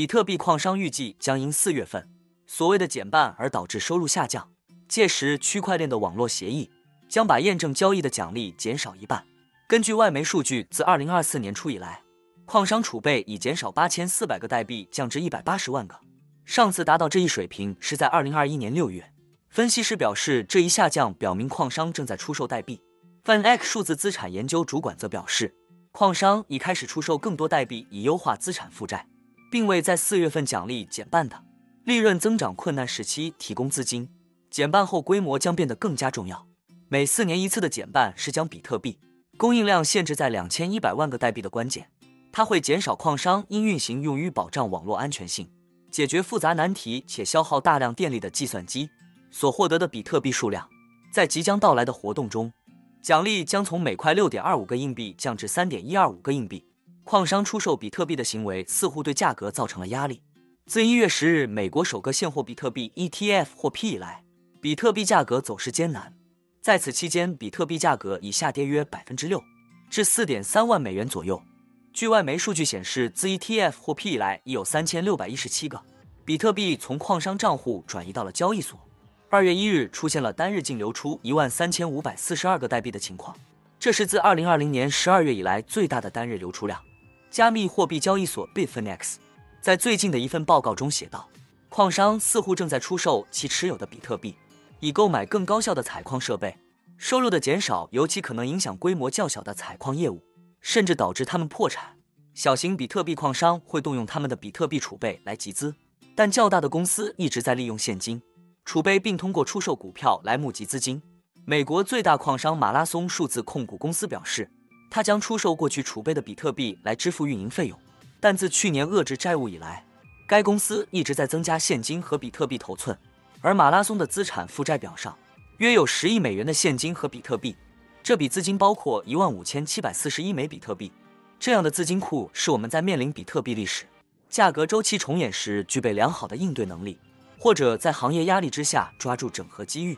比特币矿商预计将因四月份所谓的减半而导致收入下降，届时区块链的网络协议将把验证交易的奖励减少一半。根据外媒数据，自二零二四年初以来，矿商储备已减少八千四百个代币，降至一百八十万个。上次达到这一水平是在二零二一年六月。分析师表示，这一下降表明矿商正在出售代币。FinX 数字资产研究主管则表示，矿商已开始出售更多代币，以优化资产负债，并未在四月份奖励减半的利润增长困难时期提供资金。减半后规模将变得更加重要。每四年一次的减半是将比特币供应量限制在两千一百万个代币的关键。它会减少矿商因运行用于保障网络安全性、解决复杂难题且消耗大量电力的计算机。所获得的比特币数量，在即将到来的活动中，奖励将从每块六点二五个硬币降至三点一二五个硬币。矿商出售比特币的行为似乎对价格造成了压力。自一月十日美国首个现货比特币 ETF 获批以来，比特币价格走势艰难。在此期间，比特币价格已下跌约百分之六，至四点三万美元左右。据外媒数据显示，自 ETF 获批以来，已有三千六百一十七个比特币从矿商账户转移到了交易所。二月一日出现了单日净流出一万三千五百四十二个代币的情况，这是自二零二零年十二月以来最大的单日流出量。加密货币交易所 Bitfinex 在最近的一份报告中写道，矿商似乎正在出售其持有的比特币，以购买更高效的采矿设备。收入的减少尤其可能影响规模较小的采矿业务，甚至导致他们破产。小型比特币矿商会动用他们的比特币储备来集资，但较大的公司一直在利用现金。储备并通过出售股票来募集资金。美国最大矿商马拉松数字控股公司表示，他将出售过去储备的比特币来支付运营费用。但自去年遏制债务以来，该公司一直在增加现金和比特币头寸。而马拉松的资产负债表上约有十亿美元的现金和比特币，这笔资金包括一万五千七百四十一枚比特币。这样的资金库是我们在面临比特币历史价格周期重演时具备良好的应对能力。或者在行业压力之下抓住整合机遇。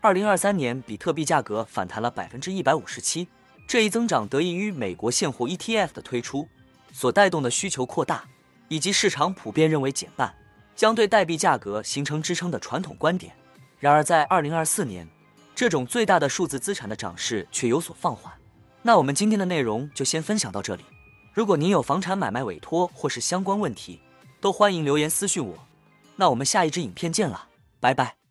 二零二三年，比特币价格反弹了百分之一百五十七，这一增长得益于美国现货 ETF 的推出所带动的需求扩大，以及市场普遍认为减半将对代币价格形成支撑的传统观点。然而，在二零二四年，这种最大的数字资产的涨势却有所放缓。那我们今天的内容就先分享到这里。如果您有房产买卖委托或是相关问题，都欢迎留言私讯我。那我们下一支影片见了，拜拜。